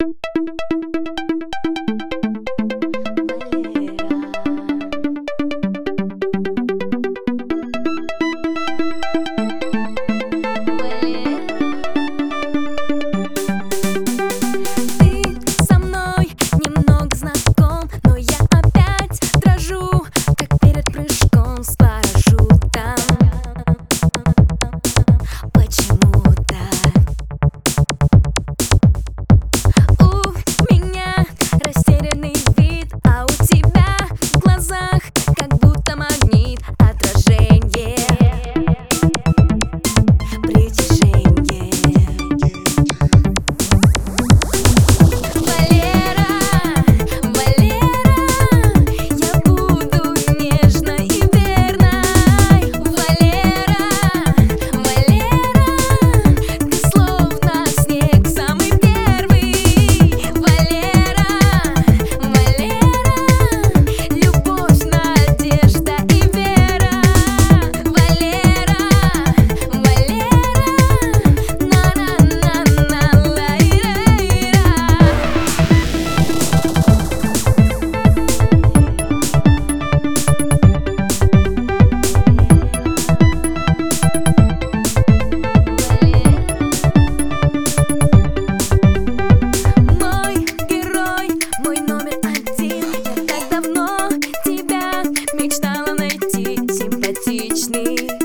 you sneeze.